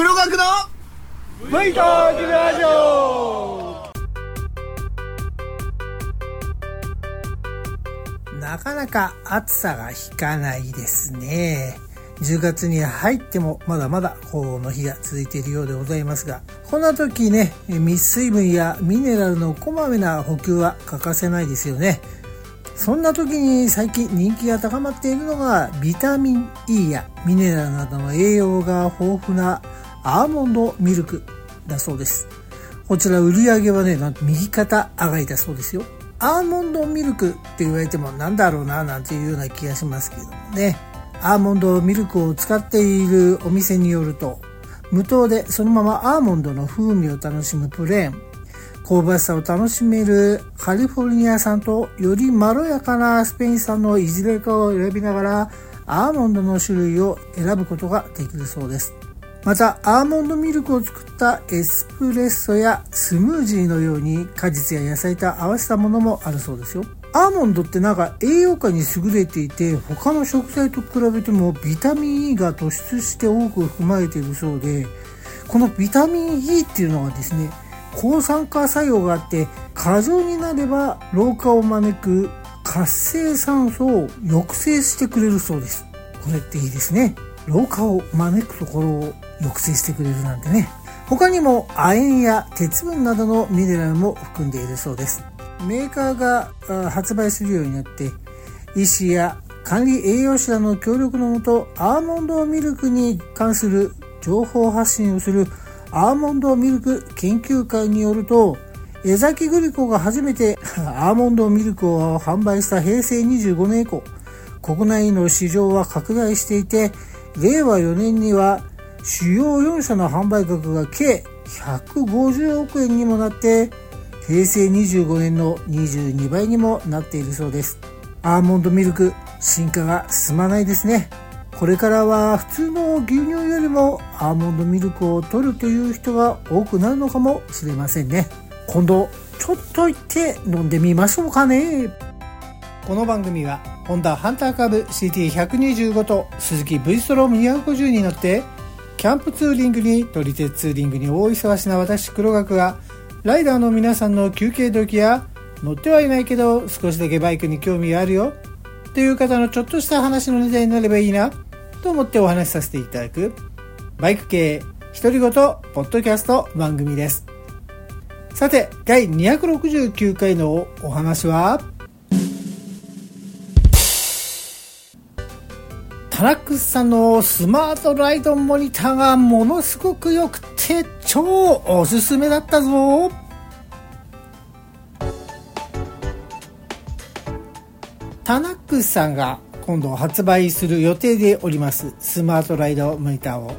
黒学のブイトークラジオなかなか暑さが引かないですね。10月に入ってもまだまだ高温の日が続いているようでございますが、こんな時ね、密水分やミネラルのこまめな補給は欠かせないですよね。そんな時に最近人気が高まっているのがビタミン E やミネラルなどの栄養が豊富なアーモンドミルクだそうです。こちら売り上げはね、なんと右肩上がりだそうですよ。アーモンドミルクって言われてもなんだろうななんていうような気がしますけどもね。アーモンドミルクを使っているお店によると、無糖でそのままアーモンドの風味を楽しむプレーン、香ばしさを楽しめるカリフォルニア産とよりまろやかなスペイン産のいずれかを選びながらアーモンドの種類を選ぶことができるそうです。また、アーモンドミルクを作ったエスプレッソやスムージーのように果実や野菜と合わせたものもあるそうですよ。アーモンドってなんか栄養価に優れていて他の食材と比べてもビタミン E が突出して多く含まれているそうでこのビタミン E っていうのはですね抗酸化作用があって過剰になれば老化を招く活性酸素を抑制してくれるそうですこれっていいですね老化を招くところを抑制してくれるなんてね。他にも亜鉛や鉄分などのミネラルも含んでいるそうです。メーカーが発売するようになって医師や管理栄養士らの協力のもとアーモンドミルクに関する情報発信をするアーモンドミルク研究会によると江崎グリコが初めて アーモンドミルクを販売した平成25年以降国内の市場は拡大していて令和4年には主要4社の販売額が計150億円にもなって平成25年の22倍にもなっているそうです。アーモンドミルク進化が進まないですね。これからは普通の牛乳よりもアーモンドミルクを取るという人が多くなるのかもしれませんね。今度ちょっと行って飲んでみましょうかね。この番組はホンダハンターカブ CT125 と鈴木 V ストローム250に乗ってキャンプツーリングに撮り鉄ツーリングに大忙しな私黒学がライダーの皆さんの休憩時や乗ってはいないけど少しだけバイクに興味があるよ。という方のちょっとした話のネタになればいいな。と思ってお話しさせていただくバイク系独り言ポッドキャスト番組です。さて第269回のお話は？タラックスさんのスマートライドモニターがものすごく良くて超おすすめだったぞ。タナックスさんが今度発売する予定でおりますスマートライドモニターを。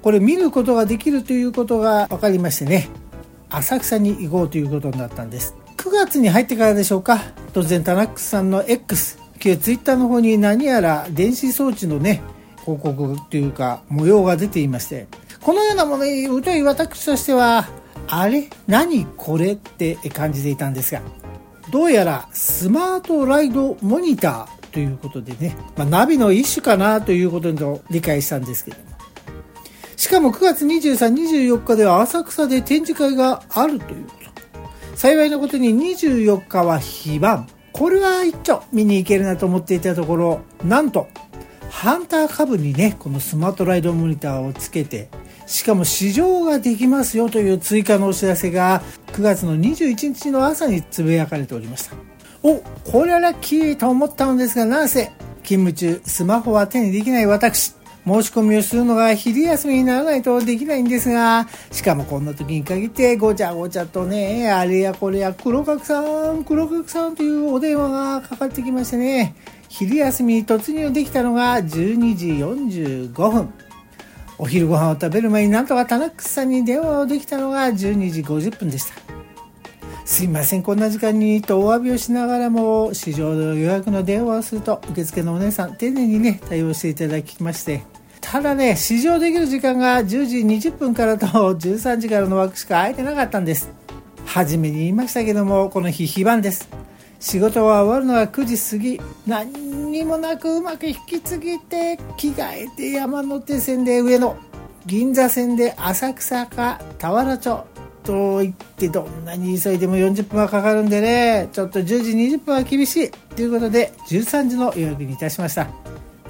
これ見ることができるということが分かりましてね浅草に行こうということになったんです。9月に入ってからでしょうか。突然タナックスさんの X 旧 Twitter の方に何やら電子装置のね広告というか模様が出ていましてこのようなものに疎い私としては、あれ？何これって感じていたんですが、どうやらスマートライドモニターということでね、まあ、ナビの一種かなということと理解したんですけども。しかも9月23、24日では浅草で展示会があるということ。幸いなことに24日は非番。これは一丁見に行けるなと思っていたところ、なんと、ハンター株にね、このスマートライドモニターをつけて、しかも試乗ができますよという追加のお知らせが9月の21日の朝につぶやかれておりました。おこれはラッキーと思ったのですがなんせ勤務中スマホは手にできない私。申し込みをするのが昼休みにならないとできないんですがしかもこんな時に限ってごちゃごちゃとねあれやこれや黒角さん黒角さんというお電話がかかってきましてね昼休みに突入できたのが12時45分。お昼ご飯を食べる前になんとかタナックスさんに電話をできたのが12時50分でした。すいませんこんな時間にとお詫びをしながらも市場の予約の電話をすると受付のお姉さん丁寧にね対応していただきましてただね試乗できる時間が10時20分からと 13時からの枠しか空いてなかったんです。初めに言いましたけどもこの日非番です。仕事は終わるのが9時過ぎ。何にもなくうまく引き継ぎて着替えて山手線で上野。銀座線で浅草か田原町。と言ってどんなに急いでも40分はかかるんでね。ちょっと10時20分は厳しい。ということで13時の予約にいたしました。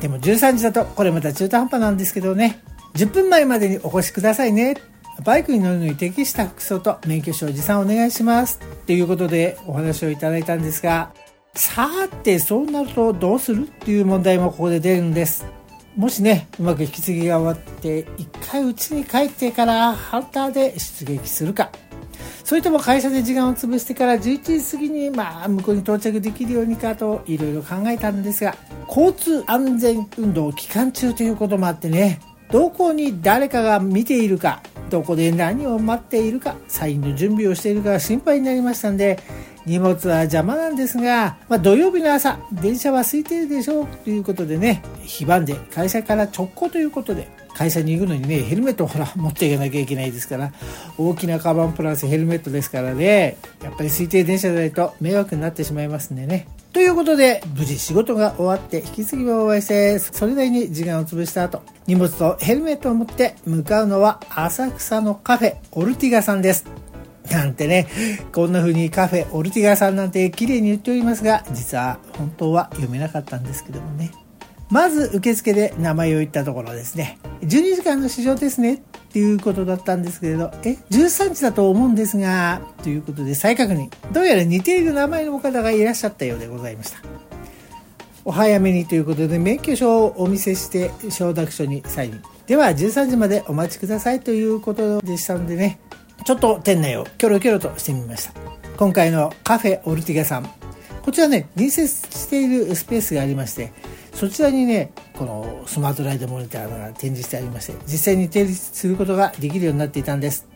でも13時だとこれまた中途半端なんですけどね。10分前までにお越しくださいね。バイクに乗るのに適した服装と免許証持参お願いします。ということでお話をいただいたんですがさてそうなるとどうするっていう問題もここで出るんです。もしねうまく引き継ぎが終わって一回家に帰ってからハンターで出撃するか。それとも会社で時間を潰してから11時過ぎにまあ向こうに到着できるようにかといろいろ考えたんですが交通安全運動期間中ということもあってね。どこに誰かが見ているかどこで何を待っているかサインの準備をしているか心配になりましたんで荷物は邪魔なんですが、まあ、土曜日の朝電車は空いてるでしょうということでね非番で会社から直行ということで会社に行くのにねヘルメットをほら持っていかなきゃいけないですから大きなカバンプラスヘルメットですからねやっぱり空いてる電車でないと迷惑になってしまいますんでね。ということで、無事仕事が終わって引き継ぎを終えて、それなりに時間を潰した後、荷物とヘルメットを持って向かうのは浅草のカフェオルティガさんです。なんてね、こんな風にカフェオルティガさんなんて綺麗に言っておりますが、実は本当は読めなかったんですけどもね。まず受付で名前を言ったところですね。12時間の試乗ですねっていうことだったんですけれど、え、13時だと思うんですが、ということで再確認。どうやら似ている名前の方がいらっしゃったようでございました。お早めにということで免許証をお見せして承諾書にサイン。では13時までお待ちくださいということでしたのでね、ちょっと店内をキョロキョロとしてみました。今回のカフェオルティガさん。こちらね、隣接しているスペースがありまして、そちらにね、このスマートライトモニターが展示してありまして、実際に提出することができるようになっていたんです。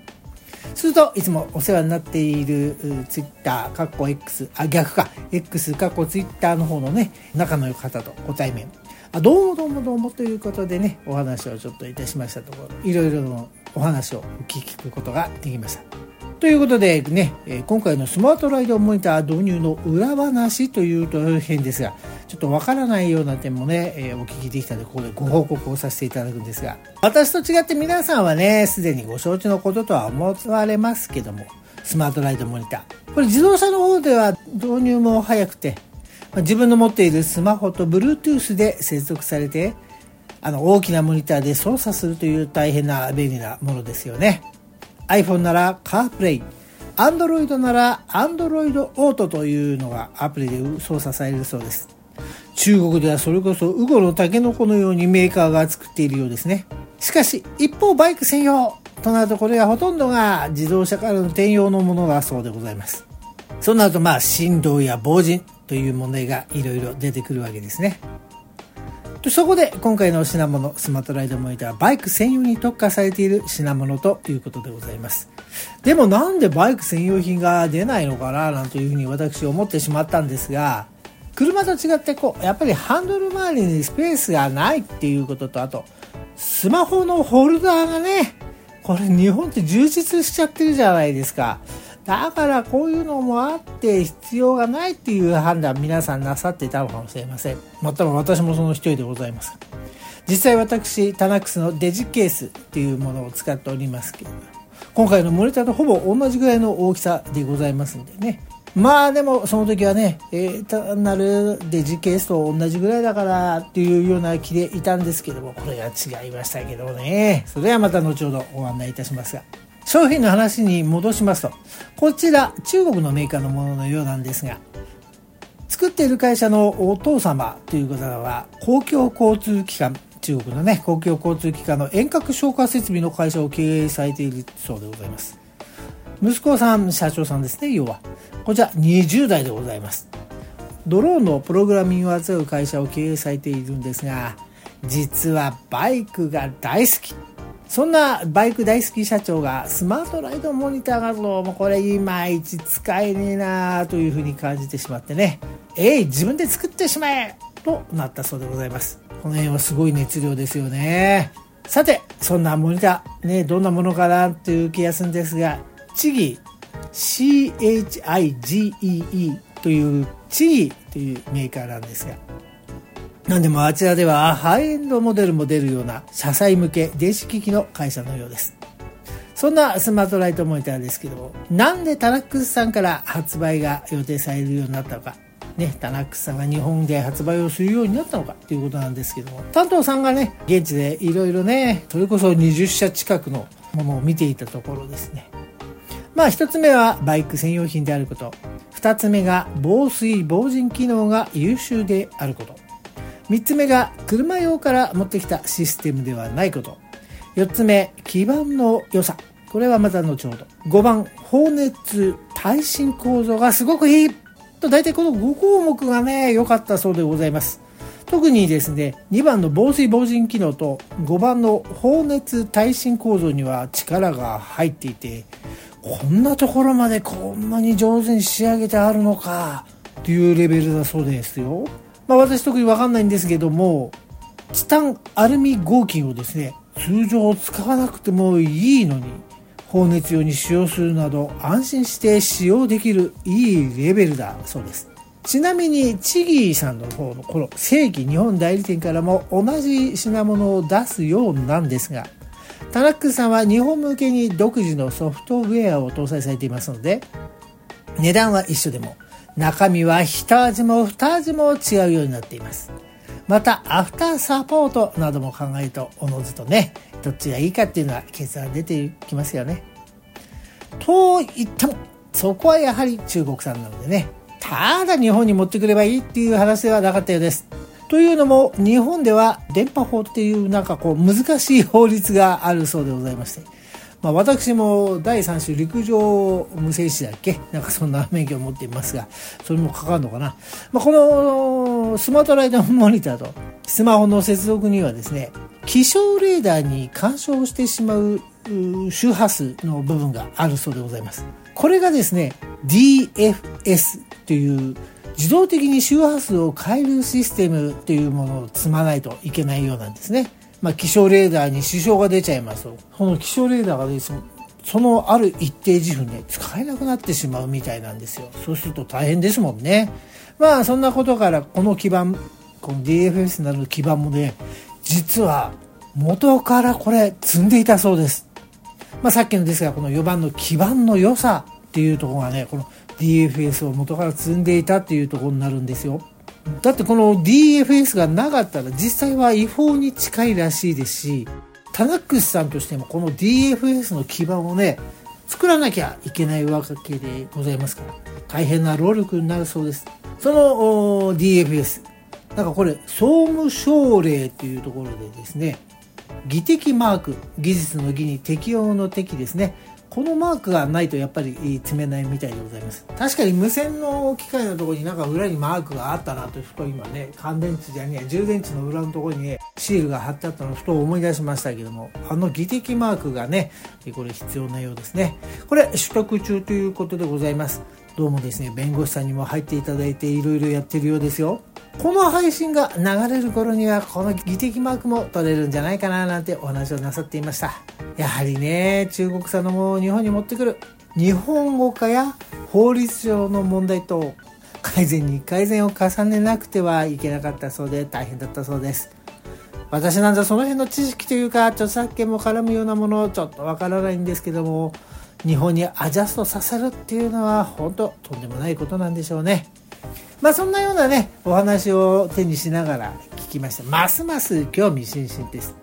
すると、いつもお世話になっているツイッター、カッコ X、あ、逆か、X、カッコツイッターの方のね、仲の良い方とご対面。あ、どうもどうもどうもということでね、お話をちょっといたしましたところ、いろいろのお話を聞くことができました。ということでね、今回のスマートライドモニター導入の裏話というと変ですが、ちょっとわからないような点もね、えお聞きできたので、ここでご報告をさせていただくんですが、私と違って皆さんはね、すでにご承知のこととは思われますけども、スマートライドモニター。これ自動車の方では導入も早くて、自分の持っているスマホと Bluetooth で接続されて、あの大きなモニターで操作するという大変な便利なものですよね。iPhone なら CarPlay、Android なら Android Auto というのがアプリで操作されるそうです。中国ではそれこそウゴのタケノコのようにメーカーが作っているようですね。しかし、一方バイク専用となるとこれがほとんどが自動車からの転用のものがそうでございます。そうなるとまあ振動や防塵という問題がいろいろ出てくるわけですね。そこで今回の品物スマートライドモニターバイク専用に特化されている品物ということでございます。でもなんでバイク専用品が出ないのかななんていうふうに私思ってしまったんですが車と違ってこうやっぱりハンドル周りにスペースがないっていうこととあとスマホのホルダーがねこれ日本って充実しちゃってるじゃないですか。だからこういうのもあって必要がないっていう判断皆さんなさっていたのかもしれません。または私もその一人でございます。実際私、タナックスのデジケースっていうものを使っておりますけど今回のモニターとほぼ同じぐらいの大きさでございますんでね。まあでもその時はね、えー、単なるデジケースと同じぐらいだからっていうような気でいたんですけども、これが違いましたけどね。それはまた後ほどご案内いたしますが。商品の話に戻しますと、こちら中国のメーカーのもののようなんですが、作っている会社のお父様という方は公共交通機関、中国のね、公共交通機関の遠隔消火設備の会社を経営されているそうでございます。息子さん、社長さんですね、要は。こちら20代でございます。ドローンのプログラミングを扱う会社を経営されているんですが、実はバイクが大好きそんなバイク大好き社長がスマートライドモニター画像もこれいまいち使えねえなというふうに感じてしまってね、えい、自分で作ってしまえとなったそうでございます。この辺はすごい熱量ですよね。さて、そんなモニター、ね、どんなものかなという気がするんですが、チギ CHIGEE というチギというメーカーなんですが、なんでもあちらではハイエンドモデルも出るような車載向け電子機器の会社のようです。そんなスマートライトモニターですけども、なんでタナックスさんから発売が予定されるようになったのか、ね、タナックスさんが日本で発売をするようになったのかということなんですけども、担当さんがね、現地でいろいろね、それこそ20社近くのものを見ていたところですね。まあ一つ目はバイク専用品であること。二つ目が防水防塵機能が優秀であること。3つ目が車用から持ってきたシステムではないこと。4つ目、基盤の良さ。これはまた後ほど。5番、放熱耐震構造がすごくいい。と大体この5項目がね、良かったそうでございます。特にですね、2番の防水防塵機能と5番の放熱耐震構造には力が入っていて、こんなところまでこんなに上手に仕上げてあるのか、というレベルだそうですよ。まあ、私特にわかんないんですけども、チタンアルミ合金をですね、通常使わなくてもいいのに、放熱用に使用するなど安心して使用できるいいレベルだそうです。ちなみに、チギーさんの方のこの正規日本代理店からも同じ品物を出すようなんですが、タナックさんは日本向けに独自のソフトウェアを搭載されていますので、値段は一緒でも中身は一味も二味も違うようになっています。また、アフターサポートなども考えると、おのずとね、どっちがいいかっていうのは決断出てきますよね。と言っても、そこはやはり中国産なのでね、ただ日本に持ってくればいいっていう話ではなかったようです。というのも、日本では電波法っていうなんかこう難しい法律があるそうでございまして、まあ、私も第3種陸上無線士だっけ？なんかそんな免許を持っていますが、それもかかるのかな？まあ、このスマートライダーモニターとスマホの接続にはですね、気象レーダーに干渉してしまう周波数の部分があるそうでございます。これがですね、DFS という自動的に周波数を変えるシステムというものを積まないといけないようなんですね。まあ、気象レーダーに支障が出ちゃいますと。この気象レーダーがですね、そのある一定時分ね、使えなくなってしまうみたいなんですよ。そうすると大変ですもんね。まあ、そんなことから、この基板、この DFS なる基板もね、実は元からこれ積んでいたそうです。まあ、さっきのですが、この4番の基板の良さっていうところがね、この DFS を元から積んでいたっていうところになるんですよ。だってこの DFS がなかったら実際は違法に近いらしいですし、タナックスさんとしてもこの DFS の基盤をね、作らなきゃいけないわけでございますから、大変な労力になるそうです。その DFS、なんかこれ、総務省令というところでですね、技的マーク、技術の技に適用の適ですね。このマークがないとやっぱり積めないみたいでございます。確かに無線の機械のところになんか裏にマークがあったなとふと今ね乾電池じゃねえ充電池の裏のところにねシールが貼ってあったのをふと思い出しましたけどもあの技的マークがねこれ必要なようですね。これ取得中ということでございます。どうもですね弁護士さんにも入っていただいていろいろやってるようですよ。この配信が流れる頃にはこの技的マークも取れるんじゃないかななんてお話をなさっていました。やはりね中国産のものを日本に持ってくる日本語化や法律上の問題と改善に改善を重ねなくてはいけなかったそうで大変だったそうです。私なんざその辺の知識というか著作権も絡むようなものちょっとわからないんですけども日本にアジャストさせるっていうのは本当とんでもないことなんでしょうね。まあそんなようなねお話を手にしながら聞きました。ますます興味津々です。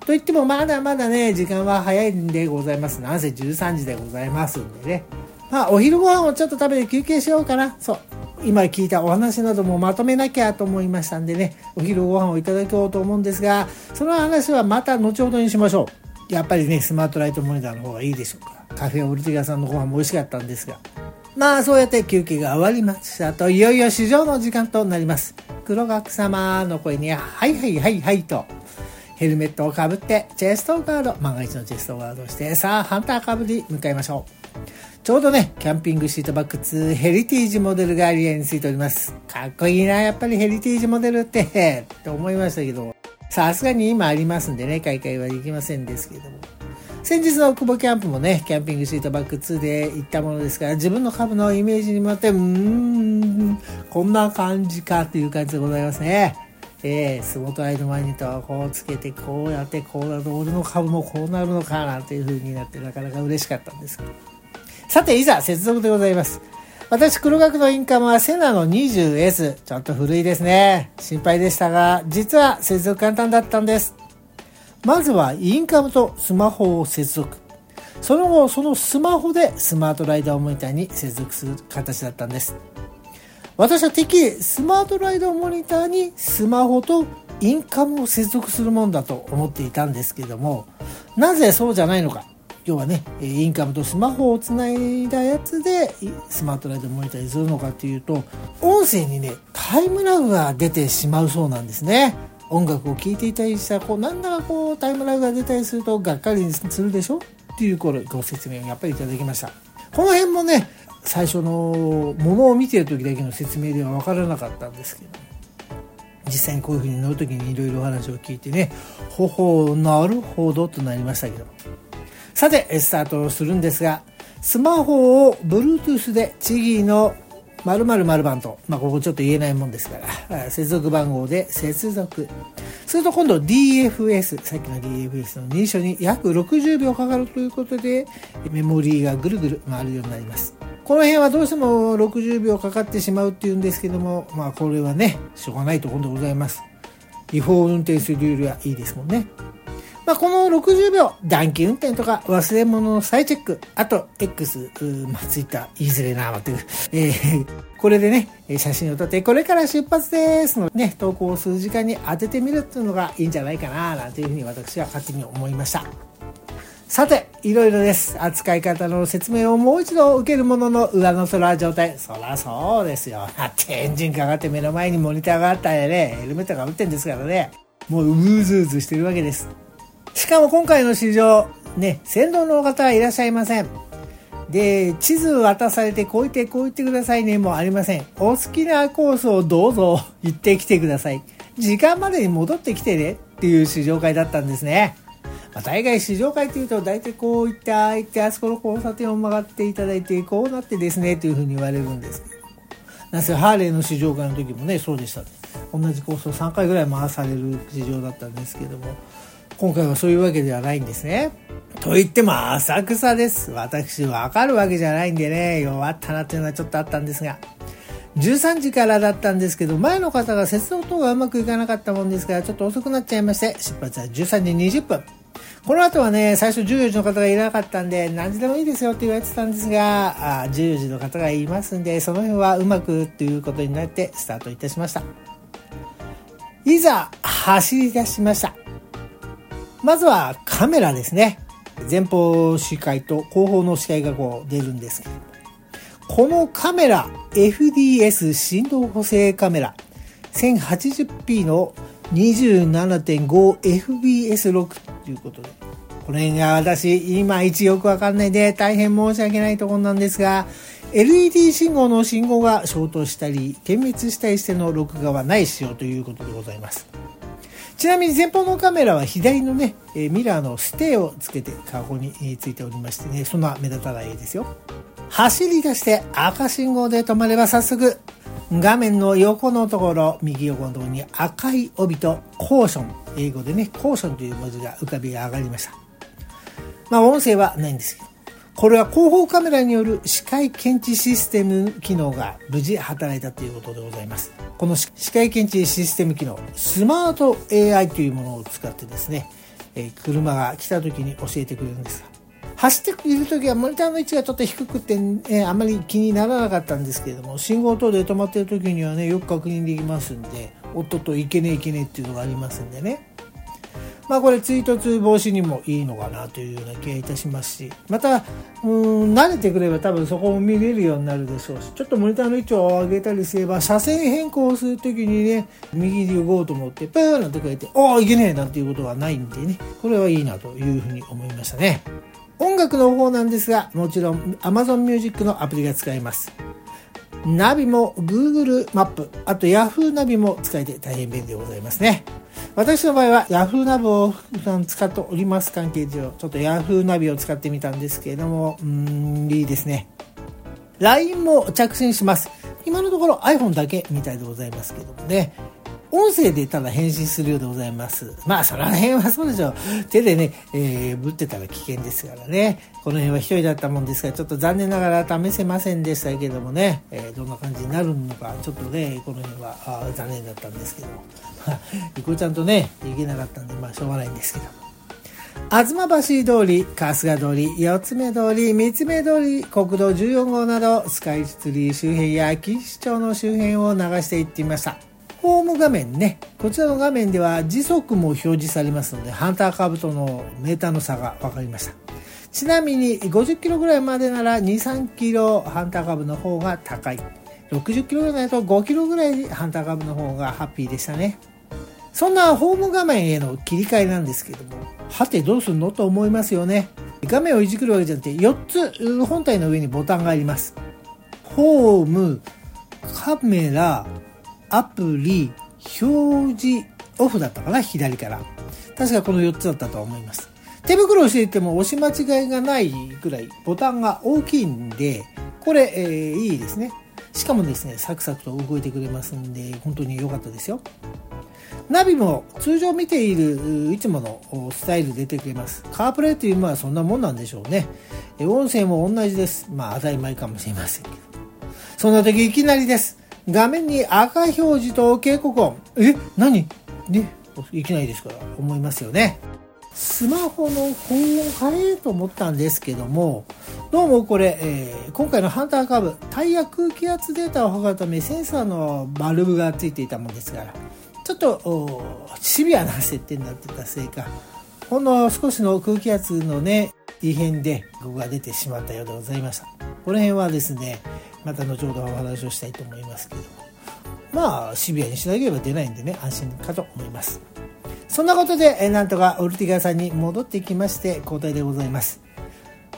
と言ってもまだまだね時間は早いんでございます。なんせ13時でございますんでね。まあお昼ご飯をちょっと食べて休憩しようかな。そう。今聞いたお話などもまとめなきゃと思いましたんでね。お昼ご飯をいただこうと思うんですがその話はまた後ほどにしましょう。やっぱりねスマートライトモニターの方がいいでしょうかカフェオルティガさんのご飯も美味しかったんですが。まあそうやって休憩が終わりましたと、いよいよ市場の時間となります。黒学様の声に、はいはいはいはいと、ヘルメットをかぶって、チェストガード、万が一のチェストガードして、さあ、ハンターカブに向かいましょう。ちょうどね、キャンピングシートバック2ヘリティージモデルがリアについております。かっこいいな、やっぱりヘリティージモデルって、って思いましたけど、さすがに今ありますんでね、買い替えはできませんですけども。先日の久保キャンプもね、キャンピングシートバック2で行ったものですから、自分の株のイメージにもって、うーん、こんな感じかっていう感じでございますね。えー、スモートライトマニターをこうつけてこうやってこうなると俺の株もこうなるのかなんていう風になってなかなか嬉しかったんですけどさていざ接続でございます私黒学のインカムはセナの 20S ちょっと古いですね。心配でしたが実は接続簡単だったんです。まずはインカムとスマホを接続。その後そのスマホでスマートライダーモニターに接続する形だったんです。私はてっきりスマートライダーモニターにスマホとインカムを接続するもんだと思っていたんですけどもなぜそうじゃないのか。要はねインカムとスマホをつないだやつでスマートライダーモニターにするのかっていうと音声にねタイムラグが出てしまうそうなんですね。音楽を聴いていたりしたらこうなんだかこうタイムラグが出たりするとがっかりするでしょっていうこれご説明をやっぱりいただきました。この辺もね最初のものを見てる時だけの説明では分からなかったんですけど実際にこういうふうに乗る時にいろいろお話を聞いてねほほなるほどとなりましたけど。さてスタートするんですがスマホを Bluetooth でチギーの〇〇〇番と、まあ、ここちょっと言えないもんですから接続番号で接続すると今度 DFS さっきの DFS の認証に約60秒かかるということでメモリーがぐるぐる回るようになりますこの辺はどうしても60秒かかってしまうっていうんですけども、まあこれはね、しょうがないところでございます。違法運転するルールはいいですもんね。まあ、この60秒、暖気運転とか忘れ物の再チェック、あと X、まあ、ツイッター、言いづれな、まってる。えー、これでね、写真を撮って、これから出発ですのね、投稿する時間に当ててみるっていうのがいいんじゃないかな、なんていうふうに私は勝手に思いました。さて、いろいろです。扱い方の説明をもう一度受けるものの上の空状態。そらそうですよ。だってエンジンかかって目の前にモニターがあったらね、ヘルメットが打ってんですからね。もううずうずしてるわけです。しかも今回の試乗、ね、先導の方はいらっしゃいません。で、地図渡されてこう言ってこう言ってくださいねもありません。お好きなコースをどうぞ行ってきてください。時間までに戻ってきてねっていう試乗会だったんですね。まあ、大概試乗会っていうと大体こういってああいってあそこの交差点を曲がっていただいてこうなってですねというふうに言われるんですけどなんせハーレーの試乗会の時もねそうでした、同じコースを3回ぐらい回される試乗だったんですけども今回はそういうわけではないんですね。と言っても浅草です。私わかるわけじゃないんでね、弱ったなっていうのはちょっとあったんですが。13時からだったんですけど、前の方が接続等がうまくいかなかったもんですから、ちょっと遅くなっちゃいまして、出発は13時20分。この後はね、最初14時の方がいなかったんで、何時でもいいですよって言われてたんですが、あ14時の方がいますんで、その辺はうまくっていうことになってスタートいたしました。いざ、走り出しました。まずはカメラですね。前方視界と後方の視界がこう出るんですけど、このカメラ、FDS 振動補正カメラ、1080p の 27.5fps6 ということで、この辺が私、いまいちよくわかんないで大変申し訳ないところなんですが、LED 信号の信号が消灯したり、点滅したりしての録画はない仕様ということでございます。ちなみに前方のカメラは左のね、えミラーのステーをつけてカゴについておりましてね、そんな目立たないですよ。走り出して赤信号で止まれば早速画面の横のところ、右横のところに赤い帯とコーション、英語でね、コーションという文字が浮かび上がりました。まあ音声はないんですけど、これは後方カメラによる視界検知システム機能が無事働いたということでございます。この視界検知システム機能、スマート AI というものを使ってですね、え車が来た時に教えてくれるんですが、走っている時はモニターの位置がちょっと低くて、えあまり気にならなかったんですけれども信号等で止まっている時にはねよく確認できますんでおっとっといけねえいけねえっていうのがありますんでねまあこれ追突防止にもいいのかなというような気がいたしますしまたうん慣れてくれば多分そこも見れるようになるでしょうしちょっとモニターの位置を上げたりすれば車線変更する時にね右に動こうと思ってプーなんて書いてああいけねえなんていうことはないんでねこれはいいなというふうに思いましたね。音楽の方なんですが、もちろん Amazon Music のアプリが使えます。ナビも Google マップ、あと Yahoo ナビも使えて大変便利でございますね。私の場合は Yahoo ナビを普段使っております関係上、ちょっと Yahoo ナビを使ってみたんですけれども、うーん、いいですね。LINE も着信します。今のところ iPhone だけみたいでございますけどもね。音声でただ返信するようでございます。まあ、その辺はそうでしょう。手でね、えー、ぶってたら危険ですからね。この辺は一人だったもんですから、ちょっと残念ながら試せませんでしたけどもね、えー、どんな感じになるのか、ちょっとね、この辺はあ残念だったんですけども。リコちゃんとね、行けなかったんで、まあ、しょうがないんですけども。東橋通り、春日通り、四つ目通り、三つ目通り、国道14号など、スカイツリー周辺や錦糸町の周辺を流していってみました。ホーム画面ね、こちらの画面では時速も表示されますので、ハンター株とのメーターの差が分かりました。ちなみに50キロぐらいまでなら2、3キロハンター株の方が高い。60キロぐらいだと5キロぐらいハンター株の方がハッピーでしたね。そんなホーム画面への切り替えなんですけども、はてどうすんのと思いますよね。画面をいじくるわけじゃなくて、4つ本体の上にボタンがあります。ホーム、カメラ、アプリ、表示、オフだったかな左から。確かこの4つだったと思います。手袋をしていても押し間違いがないぐらいボタンが大きいんで、これ、えー、いいですね。しかもですね、サクサクと動いてくれますんで、本当に良かったですよ。ナビも通常見ているいつものスタイル出てくれます。カープレイというのはそんなもんなんでしょうね。音声も同じです。まあ当たり前かもしれませんけど。そんな時いきなりです。画面に赤表示と警告音。え何？ね、いきなりですから思いますよね。スマホの高音変えと思ったんですけども、どうもこれ、えー、今回のハンターカーブ、タイヤ空気圧データを測るためセンサーのバルブがついていたものですから、ちょっとシビアな設定になってたせいかほんの少しの空気圧のね異変でここが出てしまったようでございましたこの辺はですねまた後ほどお話をしたいと思いますけども。まあシビアにしなければ出ないんでね安心かと思います。そんなことで、えなんとかオルティガさんに戻ってきまして交代でございます。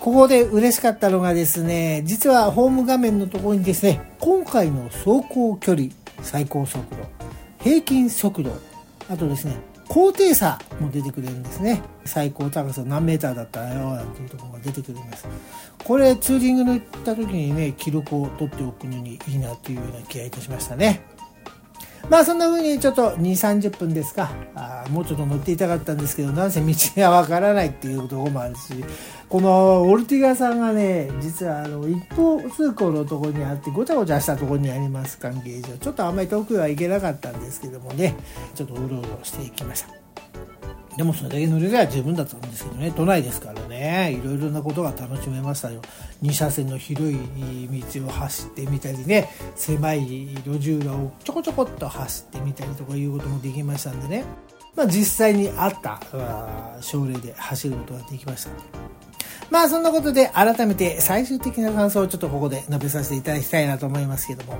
ここで嬉しかったのがですね実はホーム画面のところにですね今回の走行距離最高速度平均速度あとですね高低差も出てくれるんですね。最高高さ何メーターだったよなんていうところが出てくるんです。これツーリングの行った時にね記録を取っておくのにいいなというような気がいたしましたね。まあそんな風にちょっと2、30分ですか。あ、もうちょっと乗っていたかったんですけど、なんせ道がわからないっていうところもあるし、このオルティガさんがね、実はあの一方通行のところにあって、ごちゃごちゃしたところにあります関係上、ちょっとあんまり遠くは行けなかったんですけどもね、ちょっとうろうろしていきました。でもそれだけ乗れりゃ十分だったんですけどね、都内ですから、いろいろなことが楽しめましたよ。2車線の広い道を走ってみたりね、狭い路地裏をちょこちょこっと走ってみたりとかいうこともできましたんでね、まあ実際にあった症例で走ることができました。まあそんなことで改めて最終的な感想をちょっとここで述べさせていただきたいなと思いますけども、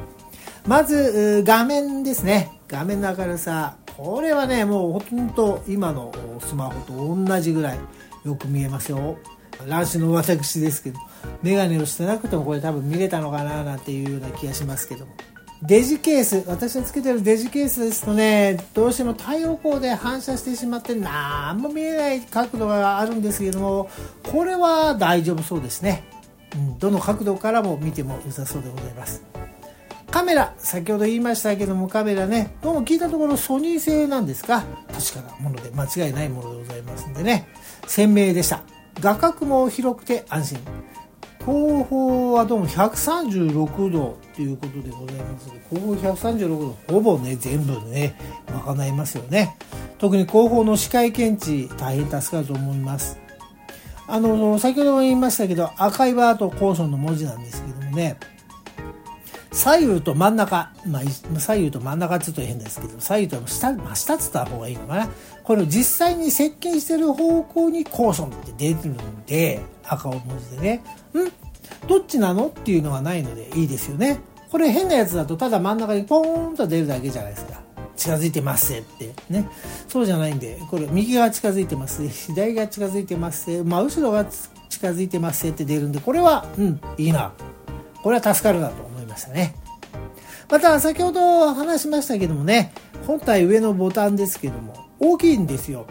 まず画面ですね。画面の明るさ。これはね、もうほとんど今のスマホと同じぐらいよく見えますよ。乱視の私ですけど、メガネをしてなくてもこれ多分見れたのかななんていうような気がしますけども。デジケース、私のつけてるデジケースですとね、どうしても太陽光で反射してしまって何も見えない角度があるんですけども、これは大丈夫そうですね。うん、どの角度からも見ても良さそうでございます。カメラ、先ほど言いましたけどもカメラね、どうも聞いたところソニー製なんですか確かなもので間違いないものでございますんでね、鮮明でした。画角も広くて安心。後方はどうも136度ということでございます後方136度、ほぼね、全部ね、賄いますよね。特に後方の視界検知、大変助かると思います。あの、先ほども言いましたけど、赤いバーとコーソンの文字なんですけどもね、左右と真ん中、まあ、左右と真ん中って言うと変ですけど、左右と下、まあ、下つった方がいいのかな。これ実際に接近してる方向にコーソンって出てるんで、赤文字でね。ん？どっちなのっていうのがないのでいいですよね。これ変なやつだとただ真ん中にポーンと出るだけじゃないですか。近づいてますってね。そうじゃないんで、これ右側近づいてます 左が近づいてます真後ろが近づいてますって出るんで、これは、うん、いいな。これは助かるなと思いましたね。また、先ほど話しましたけどもね、本体上のボタンですけども、大きいんですよ。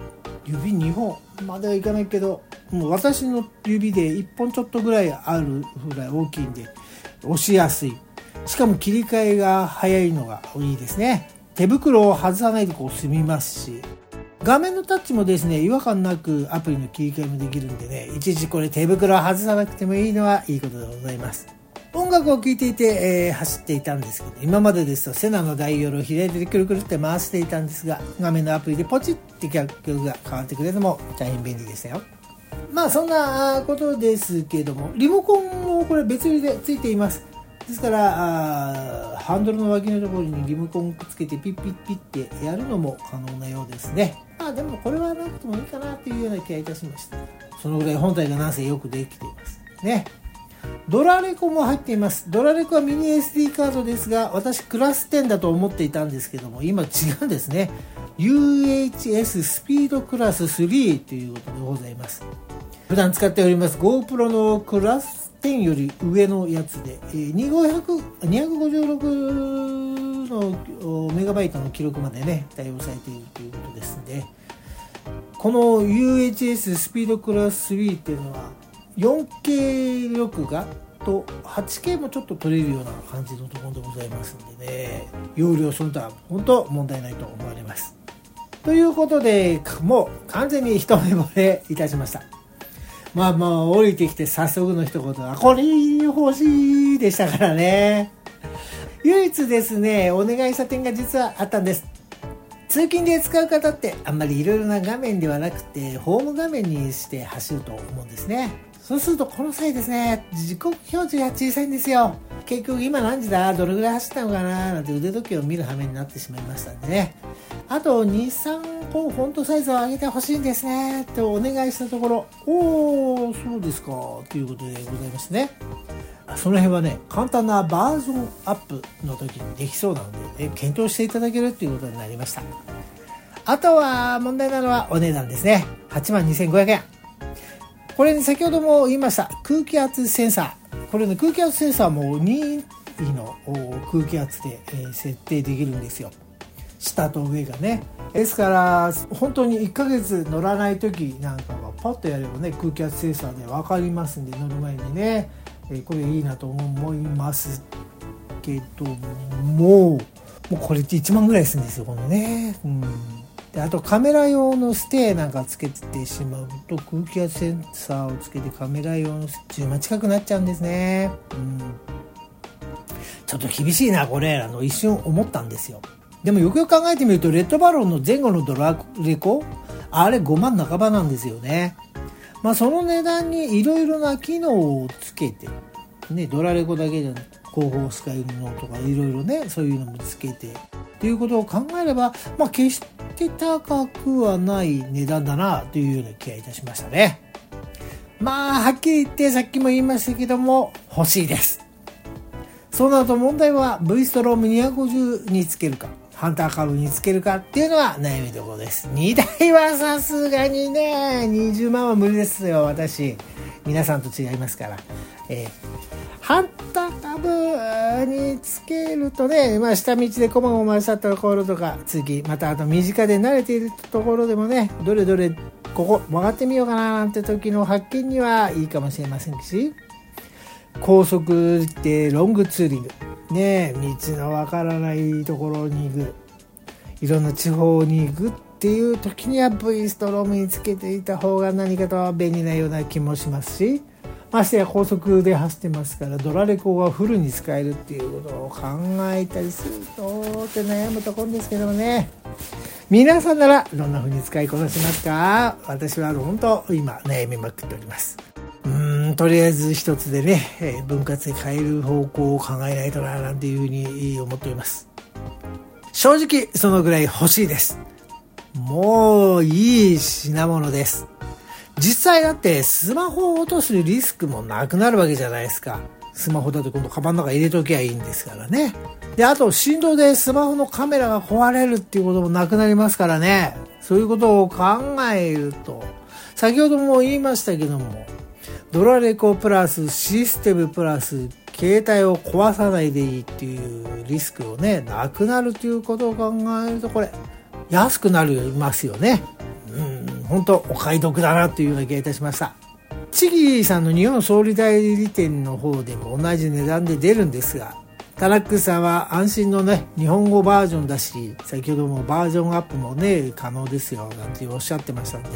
指2本まではいかないけど、もう私の指で1本ちょっとぐらいあるぐらい大きいんで、押しやすい。しかも切り替えが早いのがいいですね。手袋を外さないでこう済みますし画面のタッチもですね違和感なくアプリの切り替えもできるんでねいちいちこれ手袋を外さなくてもいいのはいいことでございます音楽を聴いていて、えー、走っていたんですけど今までですとセナのダイヤルを左手でくるくるって回していたんですが画面のアプリでポチッて曲が変わってくれるのも大変便利でしたよ。まあそんなことですけどもリモコンもこれ別売りでついています。ですからハンドルの脇のところにリモコンくっつけてピッピッピッってやるのも可能なようですね。まあでもこれはなくてもいいかなというような気がいたしました。そのぐらい本体がなんせよくできています。ね。ドラレコも入っています。ドラレコはミニ SD カードですが、私クラス10だと思っていたんですけども、今違うんですね。UHS スピードクラス3ということでございます。普段使っております GoPro のクラス10より上のやつで、256のメガバイトの記録までね、対応されているということですんで、この UHS スピードクラス3っていうのは、4K 録画と 8K もちょっと撮れるような感じのところでございますんでね、容量その他本当問題ないと思われます。ということで、もう完全に一目惚れいたしました。まあまあ降りてきて早速の一言は、これ欲しいでしたからね。唯一ですね、お願いした点が実はあったんです。通勤で使う方ってあんまりいろいろな画面ではなくて、ホーム画面にして走ると思うんですね。そうするとこの際ですね、時刻表示が小さいんですよ。結局今何時だ？どれぐらい走ったのかな？なんて腕時計を見る羽目になってしまいましたんでね。あと2、3個フォントサイズを上げてほしいんですね。とお願いしたところ、おー、そうですか。ということでございますね。その辺はね、簡単なバージョンアップの時にできそうなので、ね、検討していただけるっていうことになりました。あとは問題なのはお値段ですね。8万2500円。これに先ほども言いました空気圧センサー。これね空気圧センサーも2位の空気圧で、え設定できるんですよ。下と上がね。ですから本当に1ヶ月乗らない時なんかはパッとやればね空気圧センサーで分かりますんで乗る前にね、えこれいいなと思いますけどももうこれって1万ぐらいするんですよこのね。うん。であとカメラ用のステーなんかつけてしまうと空気圧センサーをつけてカメラ用の10万近くなっちゃうんですね。うん。ちょっと厳しいな、これ、あの、一瞬思ったんですよ。でもよくよく考えてみると、レッドバロンの前後のドラレコ？あれ5万半ばなんですよね。まあその値段にいろいろな機能をつけて、ね、ドラレコだけじゃなくて後方スカイのとかいろいろね、そういうのもつけて、っていうことを考えれば、まあ決して高くはない値段だなというような気がいたしましたね。まあ、はっきり言ってさっきも言いましたけども、欲しいです。そうなると問題は V ストローム250につけるか、ハンターカブにつけるかっていうのは悩みどころです。2台はさすがにね、20万は無理ですよ、私。皆さんと違いますから。えー、ハンターカブにつけるとね、まあ、下道でこまごましたところとか、次、またあと身近で慣れているところでもね、どれどれここ曲がってみようかななんて時の発見にはいいかもしれませんし、高速でロングツーリング、ね、道のわからないところに行く、いろんな地方に行くっていう時には V ストロームにつけていた方が何かと便利なような気もしますし、ましてや高速で走ってますからドラレコがフルに使えるっていうことを考えたりするとって悩むところですけどもね。皆さんならどんな風に使いこなしますか？私は本当今悩みまくっております。うんとりあえず一つでね分割で変える方向を考えないとななんていうふうに思っております正直そのぐらい欲しいですもういい品物です実際だってスマホを落とすリスクもなくなるわけじゃないですか。スマホだと今度カバンの中入れときゃいいんですからね。で、あと振動でスマホのカメラが壊れるっていうこともなくなりますからね。そういうことを考えると、先ほども言いましたけども、ドラレコプラスシステムプラス携帯を壊さないでいいっていうリスクをね、なくなるということを考えるとこれ、安くなりますよね。うん本当お買い得だなというような気がいたしましたチギさんの日本総理代理店の方でも同じ値段で出るんですがタラックさんは安心のね、日本語バージョンだし、先ほどもバージョンアップもね、可能ですよ、なんておっしゃってましたんで。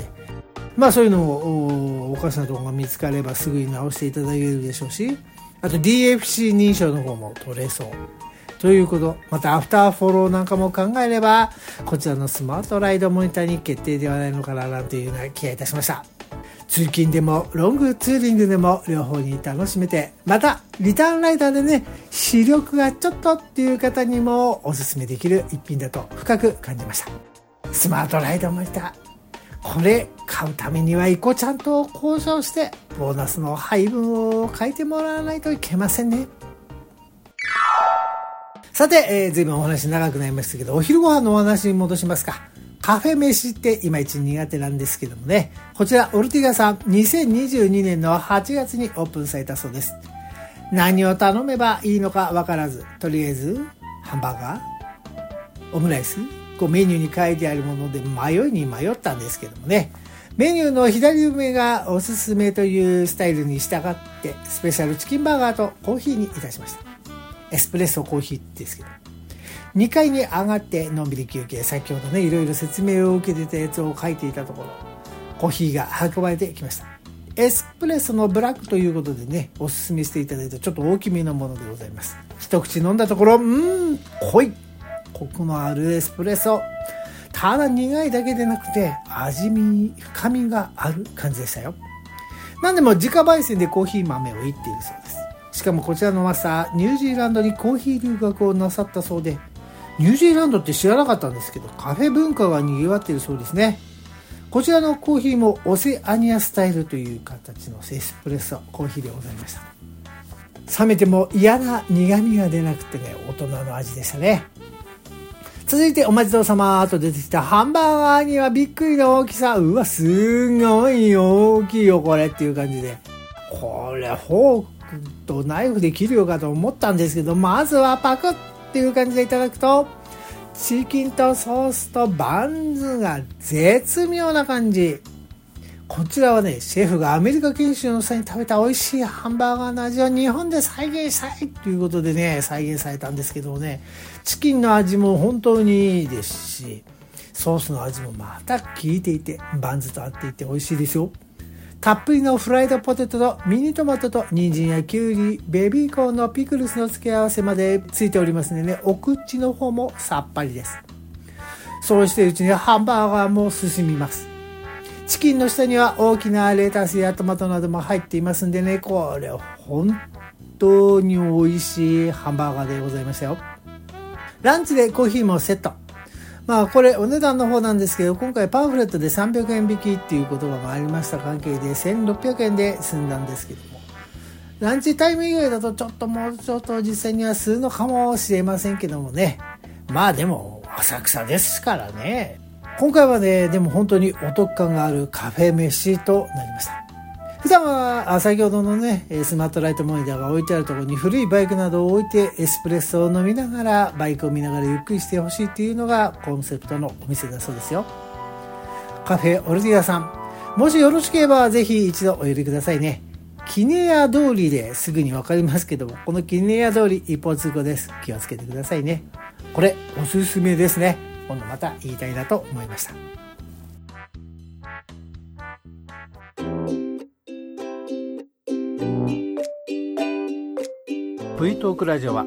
まあそういうのもおかしなところが見つかればすぐに直していただけるでしょうし、あと DFC 認証の方も取れそう。ということ。またアフターフォローなんかも考えれば、こちらのスマートライドモニターに決定ではないのかななんていうような気がいたしました。通勤でもロングツーリングでも両方に楽しめて、またリターンライダーでね、視力がちょっとっていう方にもおすすめできる一品だと深く感じました。スマートライドモニター。これ買うためにはイコちゃんと交渉してボーナスの配分を書いてもらわないといけませんね。さて、えー、随分お話長くなりましたけど、お昼ご飯のお話に戻しますか。カフェ飯っていまいち苦手なんですけどもね、こちらオルティガさん2022年の8月にオープンされたそうです。何を頼めばいいのかわからず、とりあえずハンバーガー、オムライス、こうメニューに書いてあるもので迷いに迷ったんですけどもね、メニューの左上がおすすめというスタイルに従ってスペシャルチキンバーガーとコーヒーにいたしました。エスプレッソコーヒーですけど。2階に上がってのんびり休憩先ほどねいろいろ説明を受けてたやつを書いていたところコーヒーが運ばれてきましたエスプレッソのブラックということでねおすすめしていただいたちょっと大きめのものでございます一口飲んだところうーん濃いコクのあるエスプレッソただ苦いだけでなくて味見深みがある感じでしたよ何でも自家焙煎でコーヒー豆をいっているそうですしかもこちらのマスターニュージーランドにコーヒー留学をなさったそうでニュージーランドって知らなかったんですけど、カフェ文化が賑わっているそうですね。こちらのコーヒーもオセアニアスタイルという形のエスプレッソコーヒーでございました。冷めても嫌な苦味が出なくてね、大人の味でしたね。続いてお待ちどうさまと出てきたハンバーガーにはびっくりの大きさ。うわ、すごい大きいよ、これっていう感じで。これ、フォークとナイフで切るよかと思ったんですけど、まずはパクッっていう感じでいただくとチキンとソースとバンズが絶妙な感じこちらはねシェフがアメリカ研修の際に食べた美味しいハンバーガーの味を日本で再現したいということでね再現されたんですけどねチキンの味も本当にいいですしソースの味もまた効いていてバンズと合っていて美味しいですよたっぷりのフライドポテトとミニトマトと人参やきゅうり、ベビーコーンのピクルスの付け合わせまでついておりますのでね、お口の方もさっぱりです。そうしているうちにハンバーガーも進みます。チキンの下には大きなレタスやトマトなども入っていますんでね、これ本当に美味しいハンバーガーでございましたよ。ランチでコーヒーもセット。まあこれお値段の方なんですけど今回パンフレットで300円引きっていう言葉がありました関係で1600円で済んだんですけどもランチタイム以外だとちょっともうちょっと実際にはするのかもしれませんけどもねまあでも浅草ですからね今回はねでも本当にお得感があるカフェ飯となりました。普段は先ほどのねスマートライトモニターが置いてあるところに古いバイクなどを置いてエスプレッソを飲みながらバイクを見ながらゆっくりしてほしいっていうのがコンセプトのお店だそうですよ。カフェオルディアさん。もしよろしければぜひ一度お呼びくださいね。キネヤ通りですぐにわかりますけどもこのキネヤ通り一方通行です。気をつけてくださいね。これおすすめですね。今度また言いたいなと思いました V トークラジオは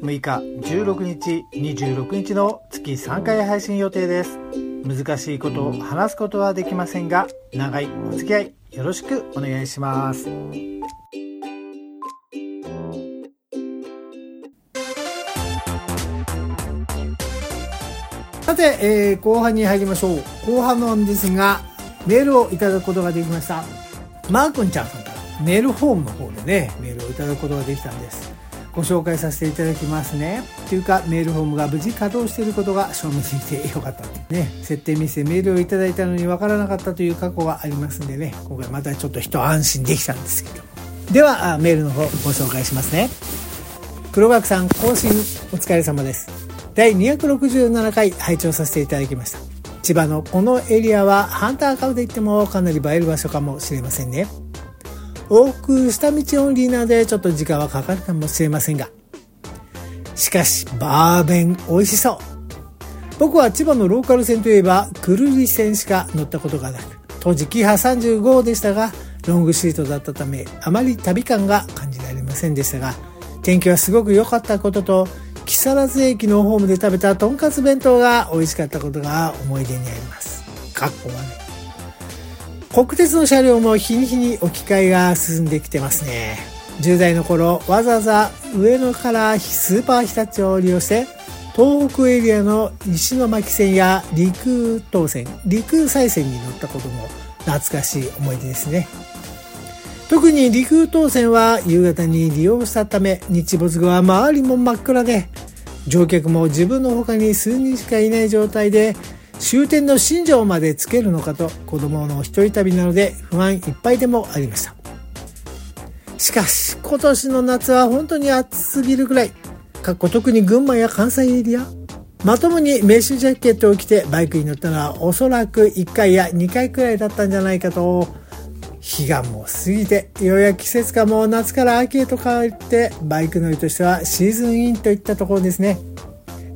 6日、16日、26日の月3回配信予定です。難しいことを話すことはできませんが、長いお付き合いよろしくお願いします。て、えー、後半に入りましょう。後半なんですが、メールをいただくことができました。マー君ちゃんさんからメールフォームの方でね、メールをいただくことができたんです。ご紹介させていただきますね。というか、メールフォームが無事稼働していることが証明できてよかったね。設定ミスでメールをいただいたのにわからなかったという過去がありますんでね、今回またちょっと一安心できたんですけど。では、メールの方ご紹介しますね。黒学さん、更新お疲れ様です。第267回拝聴させていただきました。千葉のこのエリアはハンターカウで行ってもかなり映える場所かもしれませんね。往復下道オンリーなのでちょっと時間はかかるかもしれませんが、しかしバーベン美味しそう僕は千葉のローカル線といえば久留里線しか乗ったことがなく当時キハ35でしたがロングシートだったためあまり旅感が感じられませんでしたが天気はすごく良かったことと木更津駅のホームで食べたとんかつ弁当が美味しかったことが思い出にあります。かっこはね国鉄の車両も日に日に置き換えが進んできてますね。10代の頃わざわざ上野からスーパー日立を利用して東北エリアの石巻線や陸東線陸西線に乗ったことも懐かしい思い出ですね。特に陸羽東線は夕方に利用したため日没後は周りも真っ暗で乗客も自分の他に数人しかいない状態で終点の新庄までつけるのかと子供の一人旅なので不安いっぱいでもありました。しかし今年の夏は本当に暑すぎるくらいかっこ特に群馬や関西エリアまともにメッシュジャケットを着てバイクに乗ったのはおそらく1回や2回くらいだったんじゃないかと日がも過ぎてようやく季節がもう夏から秋へと変わってバイク乗りとしてはシーズンインといったところですね。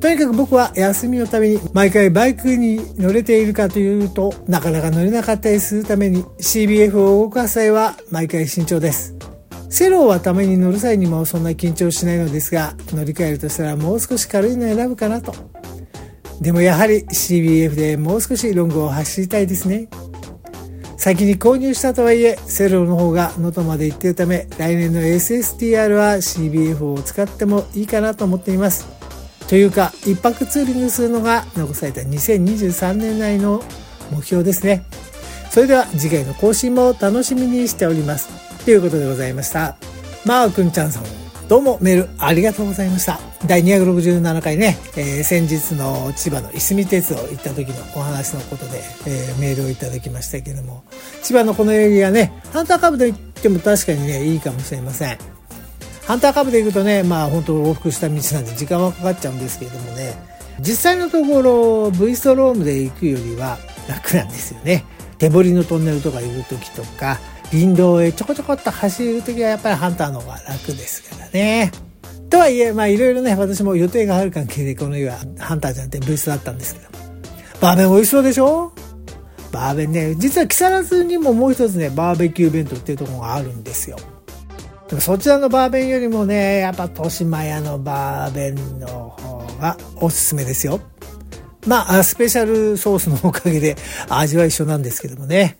とにかく僕は休みのために毎回バイクに乗れているかというとなかなか乗れなかったりするために CBF を動かす際は毎回慎重です。セローはために乗る際にもそんな緊張しないのですが乗り換えるとしたらもう少し軽いのを選ぶかなと。でもやはり CBF でもう少しロングを走りたいですね。先に購入したとはいえセロの方が能登まで行っているため来年の SSTR は CBF を使ってもいいかなと思っています。というか一泊ツーリングするのが残された2023年内の目標ですね。それでは次回の更新も楽しみにしております。ということでございました。マーくんちゃんさんどうもメールありがとうございました。第267回ね、えー、先日の千葉のいすみ鉄道行った時のお話のことで、えー、メールをいただきましたけども千葉のこのエリアねハンターカブで行っても確かにねいいかもしれません。ハンターカブで行くとねまあ本当往復した道なんで時間はかかっちゃうんですけれどもね実際のところ V ストロームで行くよりは楽なんですよね。手掘りのトンネルとか行く時とか林道へちょこちょこっと走る時はやっぱりハンターの方が楽ですからね。とはいえまあいろいろね私も予定がある関係でこの日はハンターじゃなくて V スだったんですけどバーベン美味しそうでしょ？バーベンね実は木更津にももう一つねバーベキュー弁当っていうとこがあるんですよでもそちらのバーベンよりもね、やっぱ豊島屋のバーベンの方がおすすめですよ。まあ、スペシャルソースのおかげで味は一緒なんですけどもね。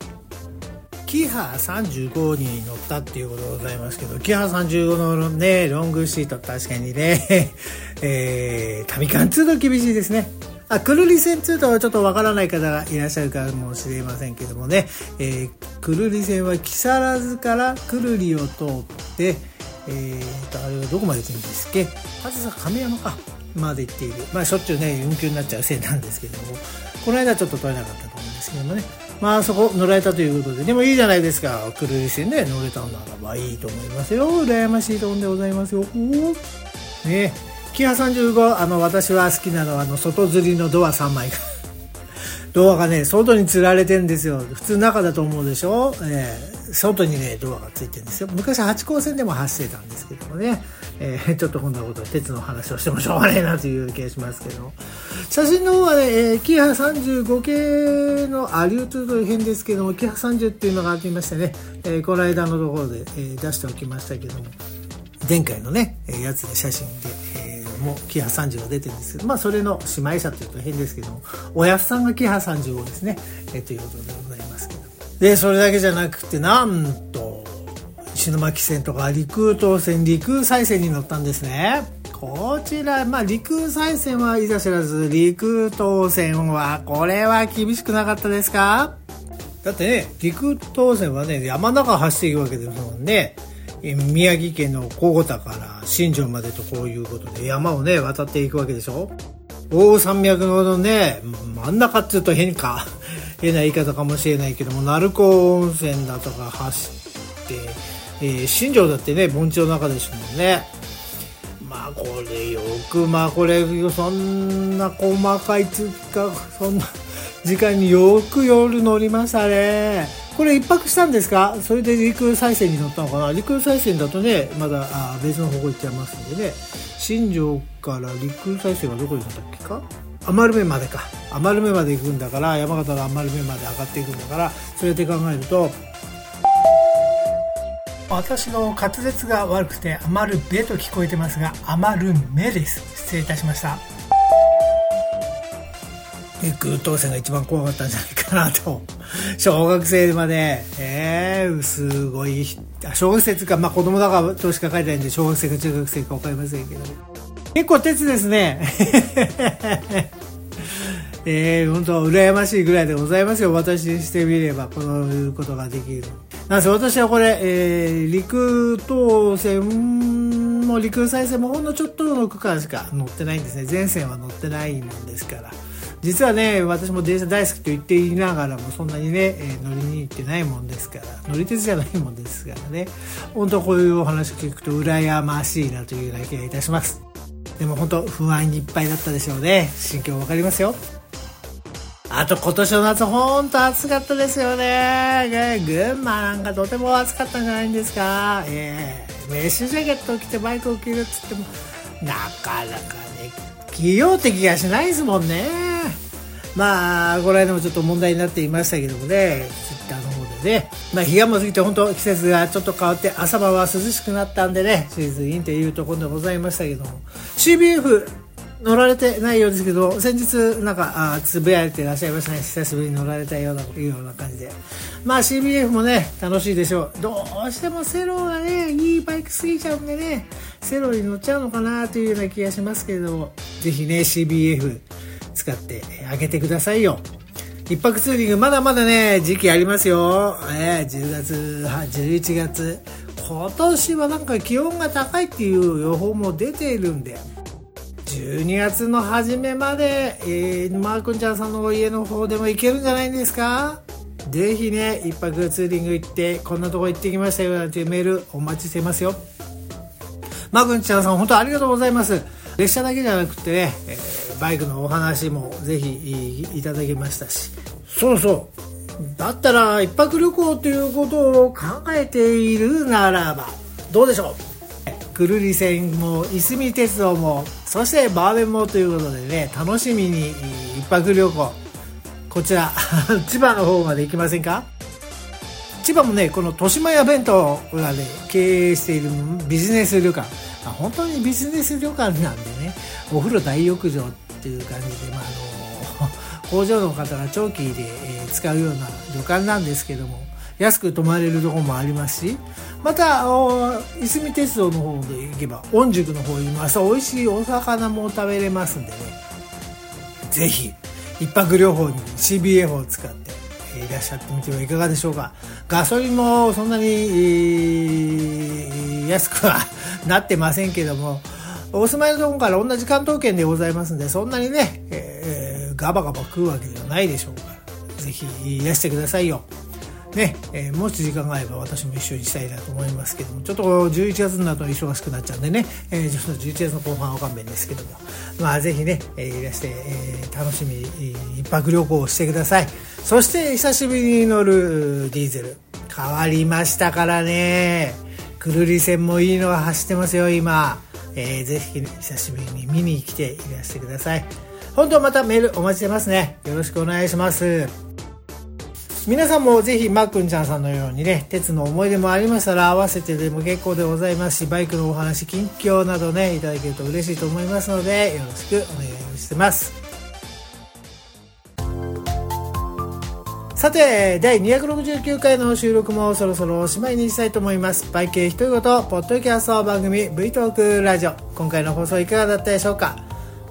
キハ35に乗ったっていうことでございますけど、キハ35のね、ロングシート確かにね、えー、旅感通と厳しいですね。あ、くるり線通とはちょっとわからない方がいらっしゃるかもしれませんけどもね、えー、くるり線は木更津からくるりを通って、えーと、あれはどこまで行ってるんですっけ？上総亀山か、まで行っている。まあしょっちゅうね、運休になっちゃうせいなんですけども、この間ちょっと取れなかったと思うんですけどもね、まあそこ乗られたということで、でもいいじゃないですか、くるり線で乗れたならばいいと思いますよ。羨ましいところでございますよ。ね。キハ35あの私は好きなのはあの外吊りのドア3枚が。ドアがね外につられてるんですよ。普通中だと思うでしょ、えー、外にねドアがついてるんですよ。昔八高線でも走ってたんですけどもね、えー、ちょっとこんなこと鉄の話をしてもしょうがないなという気がしますけど写真の方はね、えー、キハ35系のアリュートゥという編ですけどもキハ30っていうのがありましてね、えー、この間のところで、えー、出しておきましたけども前回のねえやつで写真で、えーもキハ30が出てるんですけど、まあ、それの姉妹車というと変ですけども、おやすさんがキハ35ですね、えということでございますけど。で、それだけじゃなくて、なんと、石巻線とか陸東線、陸西線に乗ったんですね。こちら、まあ、陸西線はいざ知らず、陸東線は、これは厳しくなかったですか？だってね、陸東線はね、山中走っていくわけですもんね。宮城県の小五田から新庄までとこういうことで山をね渡っていくわけでしょ？大山脈のね真ん中っていうと変か 変な言い方かもしれないけども鳴子温泉だとか走って、えー、新庄だってね盆地の中ですもんね。まあこれよくまあこれそんな細かいつかそんな時間によく夜乗りましたね。これ一泊したんですか？それで陸再生に乗ったのかな？陸再生だとねまだあ別の方向行っちゃいますんでね。新庄から陸再生がどこに行ったっけか？余目までか。余目まで行くんだから山形の余目まで上がっていくんだからそれで考えると私の滑舌が悪くて余るべと聞こえてますが余る目です。失礼いたしました。陸当選が一番怖かったんじゃないかなと。小学生までえー、すごい小学生っていうかまあ子供だからとしか書いてないんで小学生か中学生か分かりませんけど結構鉄ですね。えー、本当羨ましいぐらいでございますよ。私にしてみればこのことができるなんせ私はこれ、えー、陸東線も陸再生もほんのちょっとの区間しか乗ってないんですね。全線は乗ってないもんですから。実はね私も電車大好きと言っていながらもそんなにね、えー、乗りに行ってないもんですから。乗り鉄じゃないもんですからね。本当こういうお話を聞くと羨ましいなというような気がいたします。でも本当不安にいっぱいだったでしょうね。心境わかりますよ。あと今年の夏本当暑かったですよね。群馬なんかとても暑かったんじゃないんですか。ええー、メッシュジャケットを着てバイクを着るっつっても、なかなかね、着ようって気がしないですもんね。まあ、この間もちょっと問題になっていましたけどもね、ツイッターの方でね、まあ、日がも過ぎて本当季節がちょっと変わって朝晩は涼しくなったんでね、シーズンインというところでございましたけども、CBF 乗られてないようですけど先日なんかあつぶやいていらっしゃいましたね。久しぶりに乗られたようないうような感じで。まあ CBF もね楽しいでしょう。どうしてもセロがねいいバイクすぎちゃうんでねセロに乗っちゃうのかなというような気がしますけれどもぜひね CBF 使ってあげてくださいよ。一泊ツーリングまだまだね時期ありますよ、えー、10月11月。今年はなんか気温が高いっていう予報も出ているんで。12月の初めまで、えー、マー君ちゃんさんのお家の方でも行けるんじゃないんですか？ぜひね、一泊ツーリング行って、こんなとこ行ってきましたよなんていうメールお待ちしてますよ。マー君ちゃんさん、本当ありがとうございます。列車だけじゃなくてね、えー、バイクのお話もぜひいただきましたし。そうそう。だったら、一泊旅行ということを考えているならば、どうでしょう？久留里線もいすみ鉄道もそしてバーベンもということでね楽しみに一泊旅行。こちら 千葉の方まで行きませんか？千葉もねこの豊島屋弁当がね経営しているビジネス旅館。本当にビジネス旅館なんでねお風呂大浴場っていう感じで、まあ、あの工場の方が長期で使うような旅館なんですけども安く泊まれるとこもありますしまたいすみ鉄道の方で行けば御宿の方にまた美味しいお魚も食べれますんでね。ぜひ一泊両方に CBF を使っていらっしゃってみてはいかがでしょうか。ガソリンもそんなに安くはなってませんけどもお住まいのところから同じ関東圏でございますんでそんなにね、えー、ガバガバ食うわけではないでしょうからぜひいらしてくださいよ。ね、えー、もし時間があれば私も一緒にしたいなと思いますけども、ちょっと11月になると忙しくなっちゃうんでね、えー、ちょっと11月の後半は勘弁ですけども、まあぜひね、えー、いらして、えー、楽しみ、一泊旅行をしてください。そして久しぶりに乗るディーゼル、変わりましたからね、くるり線もいいのが走ってますよ、今。えー、ぜひ、ね、久しぶりに見に来ていらしてください。本当またメールお待ちしてますね。よろしくお願いします。皆さんもぜひマックンちゃんさんのようにね鉄の思い出もありましたら合わせてでも結構でございますしバイクのお話近況などねいただけると嬉しいと思いますのでよろしくお願いしてます。さて第269回の収録もそろそろおしまいにしたいと思います。バイク一言ポッドキャスト番組 V トークラジオ。今回の放送いかがだったでしょうか？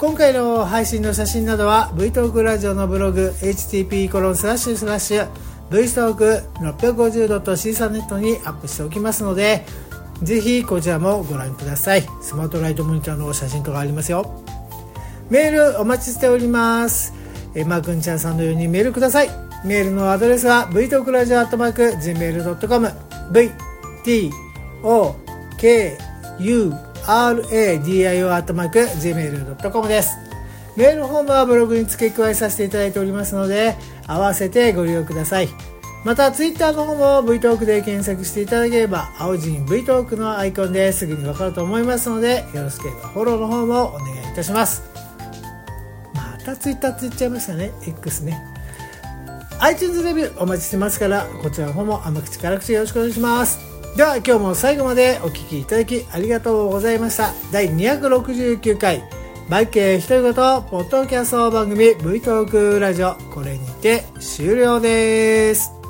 今回の配信の写真などは V トークラジオのブログ http コロンスラッシュスラッシュ V ストーク 650.C3 ネットにアップしておきますのでぜひこちらもご覧ください。スマートライトモニターの写真とかありますよ。メールお待ちしております。えマー君ちゃんさんのようにメールください。メールのアドレスは v トークラジオアットマーク Gmail.com vtokU radio.gmail.com です。メールフォームはブログに付け加えさせていただいておりますので、合わせてご利用ください。またツイッターの方も V トークで検索していただければ青人 V トークのアイコンですぐにわかると思いますのでよろしければフォローの方もお願いいたしますまたツイッターって言っちゃいましたね X ね iTunes レビューお待ちしてますからこちらの方も甘口辛口よろしくお願いしますでは今日も最後までお聴きいただきありがとうございました。第269回マイケー独り言ポッドキャスト番組 V トークラジオ。これにて終了です。